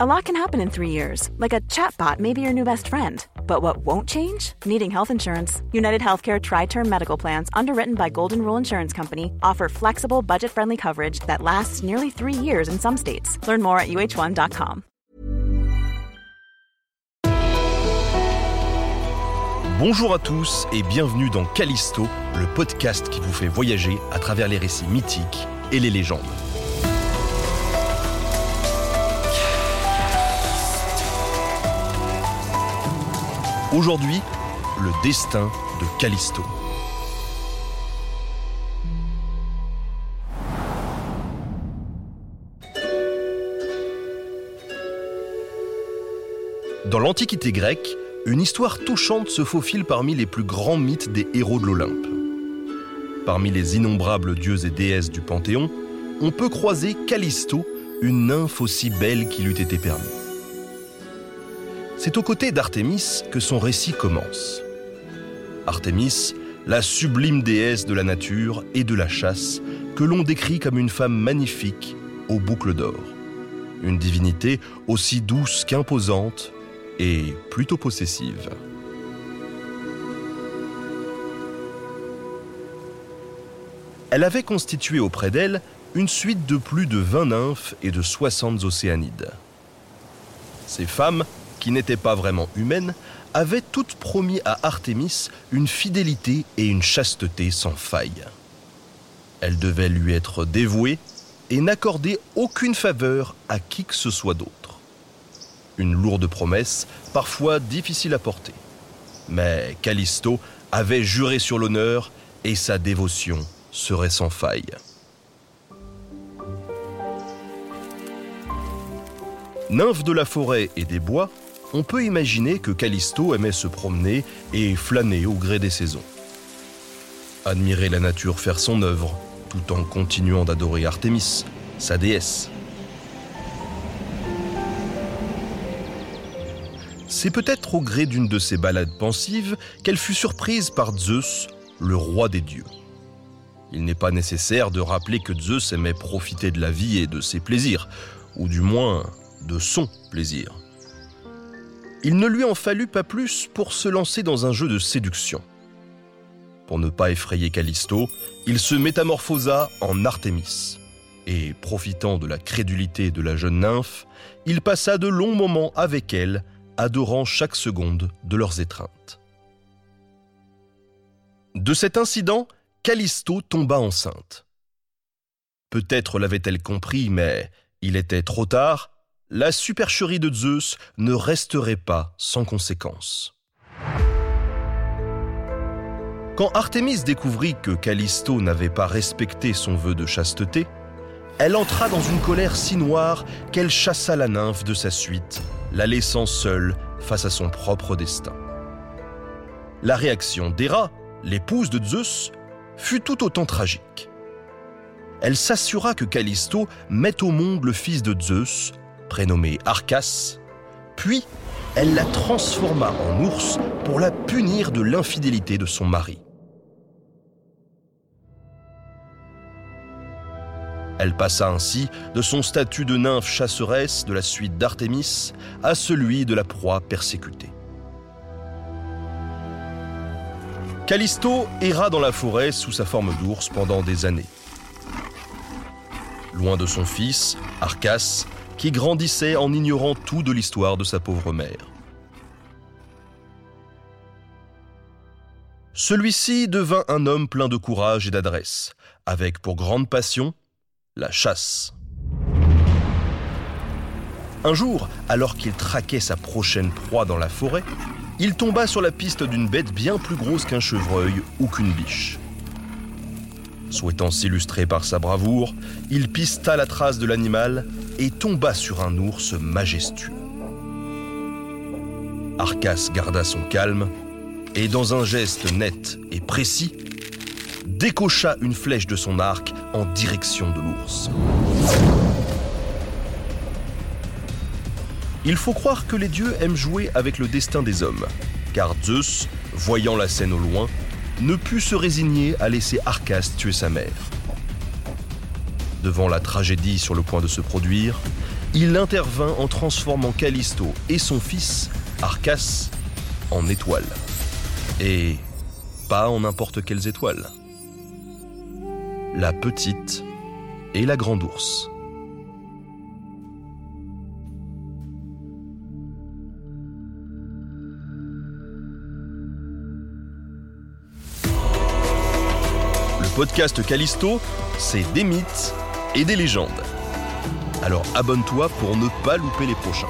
A lot can happen in three years, like a chatbot may be your new best friend. But what won't change? Needing health insurance. United Healthcare Tri Term Medical Plans, underwritten by Golden Rule Insurance Company, offer flexible, budget friendly coverage that lasts nearly three years in some states. Learn more at uh1.com. Bonjour à tous et bienvenue dans Callisto, le podcast qui vous fait voyager à travers les récits mythiques et les légendes. Aujourd'hui, le destin de Callisto. Dans l'Antiquité grecque, une histoire touchante se faufile parmi les plus grands mythes des héros de l'Olympe. Parmi les innombrables dieux et déesses du Panthéon, on peut croiser Callisto, une nymphe aussi belle qu'il eût été permis. C'est aux côtés d'Artémis que son récit commence. Artémis, la sublime déesse de la nature et de la chasse, que l'on décrit comme une femme magnifique aux boucles d'or. Une divinité aussi douce qu'imposante et plutôt possessive. Elle avait constitué auprès d'elle une suite de plus de 20 nymphes et de 60 océanides. Ces femmes, qui n'étaient pas vraiment humaines, avaient toutes promis à Artémis une fidélité et une chasteté sans faille. Elles devaient lui être dévouées et n'accorder aucune faveur à qui que ce soit d'autre. Une lourde promesse, parfois difficile à porter. Mais Callisto avait juré sur l'honneur et sa dévotion serait sans faille. Nymphe de la forêt et des bois, on peut imaginer que Callisto aimait se promener et flâner au gré des saisons. Admirer la nature faire son œuvre, tout en continuant d'adorer Artémis, sa déesse. C'est peut-être au gré d'une de ces balades pensives qu'elle fut surprise par Zeus, le roi des dieux. Il n'est pas nécessaire de rappeler que Zeus aimait profiter de la vie et de ses plaisirs, ou du moins de son plaisir. Il ne lui en fallut pas plus pour se lancer dans un jeu de séduction. Pour ne pas effrayer Callisto, il se métamorphosa en Artémis. Et profitant de la crédulité de la jeune nymphe, il passa de longs moments avec elle, adorant chaque seconde de leurs étreintes. De cet incident, Callisto tomba enceinte. Peut-être l'avait-elle compris, mais il était trop tard, la supercherie de Zeus ne resterait pas sans conséquence. Quand Artémis découvrit que Callisto n'avait pas respecté son vœu de chasteté, elle entra dans une colère si noire qu'elle chassa la nymphe de sa suite, la laissant seule face à son propre destin. La réaction d'Héra, l'épouse de Zeus, fut tout autant tragique. Elle s'assura que Callisto mette au monde le fils de Zeus, prénommée Arcas, puis elle la transforma en ours pour la punir de l'infidélité de son mari. Elle passa ainsi de son statut de nymphe chasseresse de la suite d'Artémis à celui de la proie persécutée. Callisto erra dans la forêt sous sa forme d'ours pendant des années. Loin de son fils, Arcas, qui grandissait en ignorant tout de l'histoire de sa pauvre mère. Celui-ci devint un homme plein de courage et d'adresse, avec pour grande passion la chasse. Un jour, alors qu'il traquait sa prochaine proie dans la forêt, il tomba sur la piste d'une bête bien plus grosse qu'un chevreuil ou qu'une biche. Souhaitant s'illustrer par sa bravoure, il pista la trace de l'animal et tomba sur un ours majestueux. Arcas garda son calme et dans un geste net et précis, décocha une flèche de son arc en direction de l'ours. Il faut croire que les dieux aiment jouer avec le destin des hommes, car Zeus, voyant la scène au loin, ne put se résigner à laisser Arcas tuer sa mère. Devant la tragédie sur le point de se produire, il intervint en transformant Callisto et son fils, Arcas, en étoiles. Et pas en n'importe quelles étoiles. La petite et la grande ours. Podcast Callisto, c'est des mythes et des légendes. Alors abonne-toi pour ne pas louper les prochains.